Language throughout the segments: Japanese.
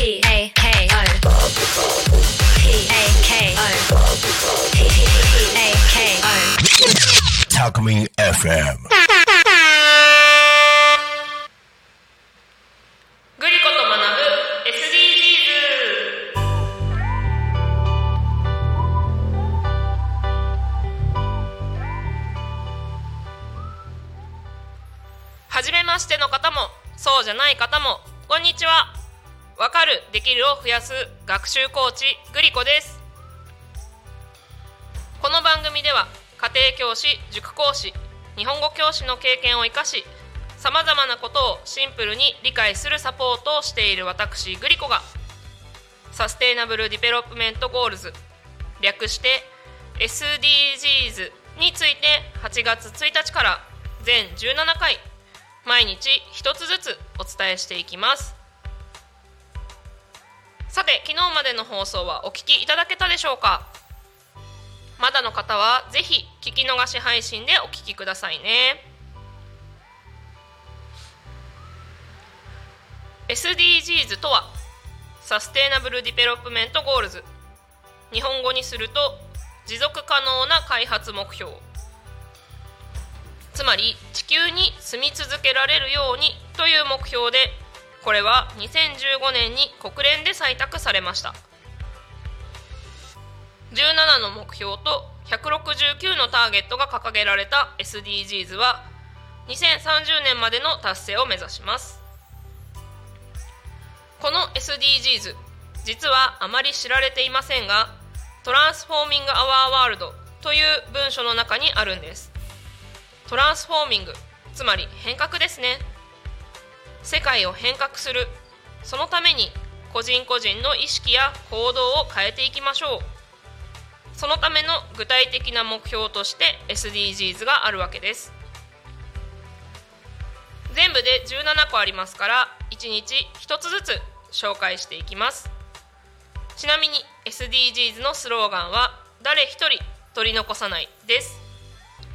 P A K O P A K O P A K O Talkme FM. グリコと学ぶ SDGs はじめましての方もそうじゃない方もこんにちはわかるできるを増やす学習コーチグリコです。この番組では家庭教師塾講師日本語教師の経験を生かしさまざまなことをシンプルに理解するサポートをしている私グリコが Sustainable Development Goals 略して SDGs について8月1日から全17回毎日一つずつお伝えしていきます。さて昨日までの放送はお聞きいただけたでしょうか？まだの方はぜひ聞き逃し配信でお聞きくださいね。SDGs とは Sustainable Development Goals。日本語にすると持続可能な開発目標。つまり地球に住み続けられるようにという目標でこれは2015年に国連で採択されました。17の目標と169のターゲットが掲げられた SDGs は2030年までの達成を目指します。この SDGs 実はあまり知られていませんがトランスフォーミング・アワー・ワールドという文書の中にあるんです。トランスフォーミングつまり変革ですね。世界を変革する。そのために個人個人の意識や行動を変えていきましょう。そのための具体的な目標として SDGs があるわけです。全部で17個ありますから1日1つずつ紹介していきます。ちなみに SDGs のスローガンは誰一人取り残さないです。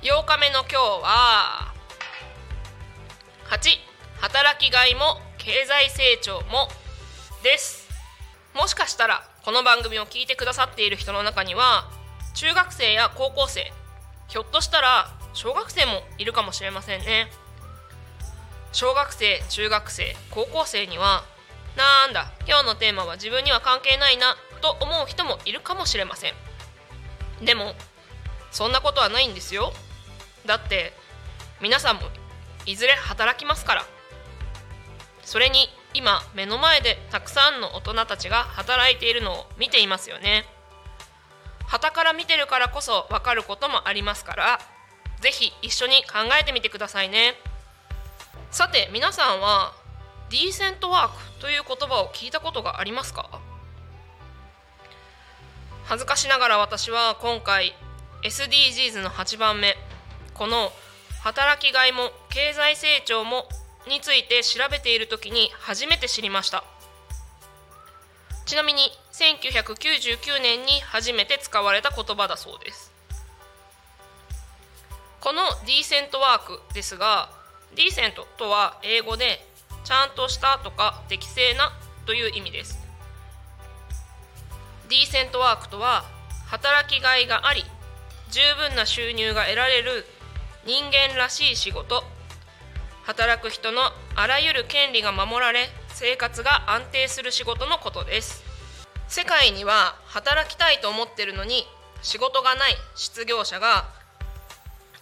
8日目の今日は8働きがいも経済成長もです。もしかしたらこの番組を聞いてくださっている人の中には中学生や高校生ひょっとしたら小学生もいるかもしれませんね。小学生中学生高校生にはなんだ今日のテーマは自分には関係ないなと思う人もいるかもしれません。でもそんなことはないんですよ。だって皆さんもいずれ働きますから。それに今目の前でたくさんの大人たちが働いているのを見ていますよね。傍から見てるからこそ分かることもありますからぜひ一緒に考えてみてくださいね。さて皆さんはディーセントワークという言葉を聞いたことがありますか？恥ずかしながら私は今回 SDGs の8番目この働きがいも経済成長もについて調べている時に初めて知りました。ちなみに1999年に初めて使われた言葉だそうです。このディーセントワークですがディーセントとは英語でちゃんとしたとか適正なという意味です。ディーセントワークとは働きがいがあり十分な収入が得られる人間らしい仕事働く人のあらゆる権利が守られ生活が安定する仕事のことです。世界には働きたいと思ってるのに仕事がない失業者が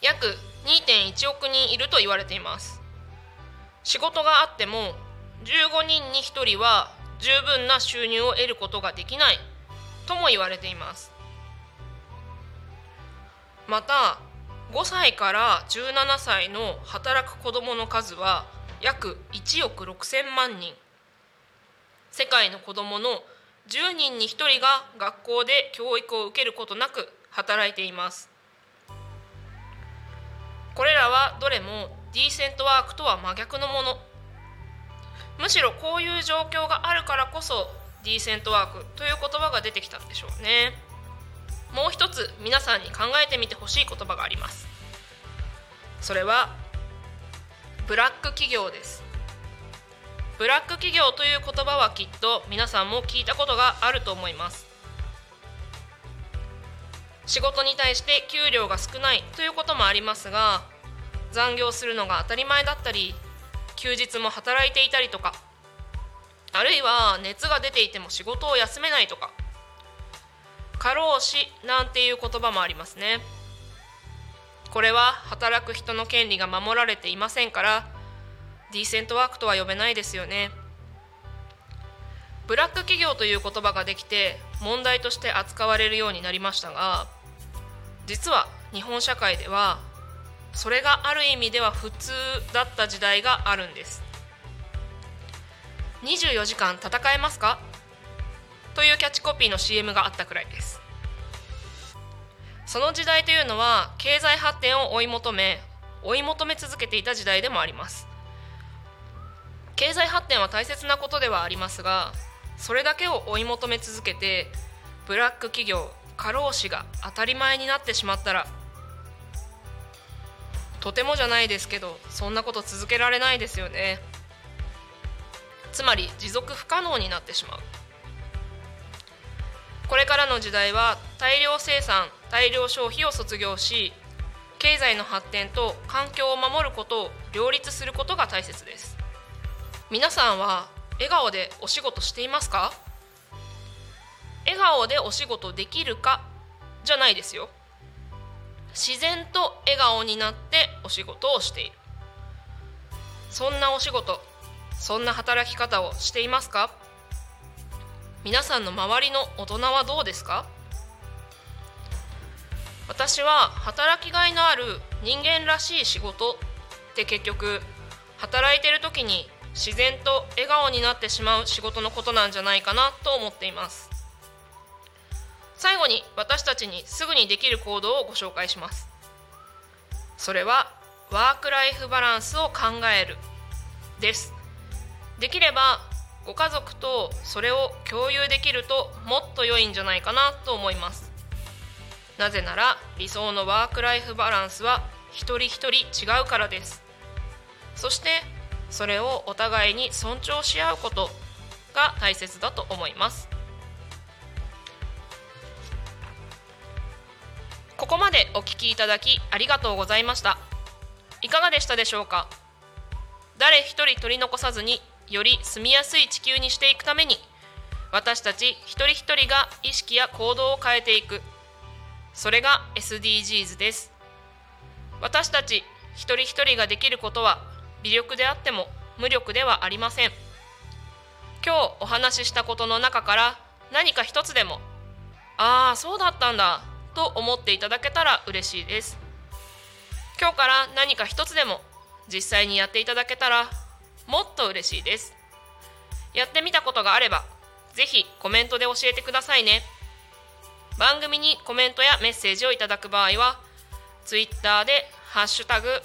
約2.1億人いると言われています。仕事があっても15人に1人は十分な収入を得ることができないとも言われています。また5歳から17歳の働く子どもの数は約1億6,000万人。世界の子どもの10人に1人が学校で教育を受けることなく働いています。これらはどれもディーセントワークとは真逆のもの。むしろこういう状況があるからこそディーセントワークという言葉が出てきたんでしょうね。もう一つ皆さんに考えてみてほしい言葉があります。それはブラック企業です。ブラック企業という言葉はきっと皆さんも聞いたことがあると思います。仕事に対して給料が少ないということもありますが残業するのが当たり前だったり休日も働いていたりとかあるいは熱が出ていても仕事を休めないとか過労死なんていう言葉もありますね。これは働く人の権利が守られていませんからディーセントワークとは呼べないですよね。ブラック企業という言葉ができて問題として扱われるようになりましたが実は日本社会ではそれがある意味では普通だった時代があるんです。24時間戦えますか？というキャッチコピーの CM があったくらいです。その時代というのは経済発展を追い求め追い求め続けていた時代でもあります。経済発展は大切なことではありますがそれだけを追い求め続けてブラック企業過労死が当たり前になってしまったらとてもじゃないですけどそんなこと続けられないですよね。つまり持続不可能になってしまう。これからの時代は大量生産大量消費を卒業し経済の発展と環境を守ることを両立することが大切です。皆さんは笑顔でお仕事していますか？笑顔でお仕事できるか？じゃないですよ。自然と笑顔になってお仕事をしている。そんなお仕事そんな働き方をしていますか？皆さんの周りの大人はどうですか？私は働きがいのある人間らしい仕事って結局働いてる時に自然と笑顔になってしまう仕事のことなんじゃないかなと思っています。最後に私たちにすぐにできる行動をご紹介します。それはワークライフバランスを考えるです。できればご家族とそれを共有できるともっと良いんじゃないかなと思います。なぜなら理想のワークライフバランスは一人一人違うからです。そしてそれをお互いに尊重し合うことが大切だと思います。ここまでお聞きいただきありがとうございました。いかがでしたでしょうか？誰一人取り残さずにより住みやすい地球にしていくために私たち一人一人が意識や行動を変えていく。それが SDGs です。私たち一人一人ができることは微力であっても無力ではありません。今日お話ししたことの中から何か一つでもああそうだったんだと思っていただけたら嬉しいです。今日から何か一つでも実際にやっていただけたらもっと嬉しいです。やってみたことがあればぜひコメントで教えてくださいね。番組にコメントやメッセージをいただく場合は Twitter で「ハッシュタグ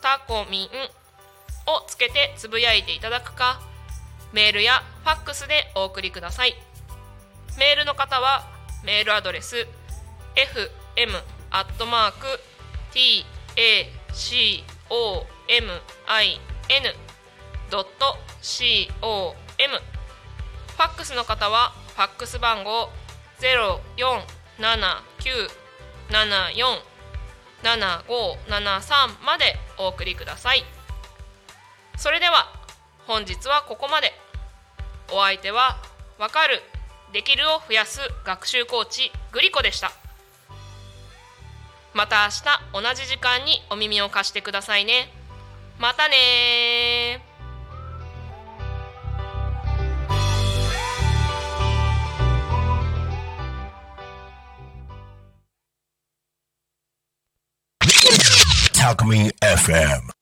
タコミン」をつけてつぶやいていただくかメールやファックスでお送りください。メールの方はメールアドレス fm.tacomin com ファックスの方はファックス番号0479747573までお送りください。それでは本日はここまで。お相手は「わかる」「できる」を増やす学習コーチグリコでした。また明日同じ時間にお耳を貸してくださいね。またね Alchemy FM.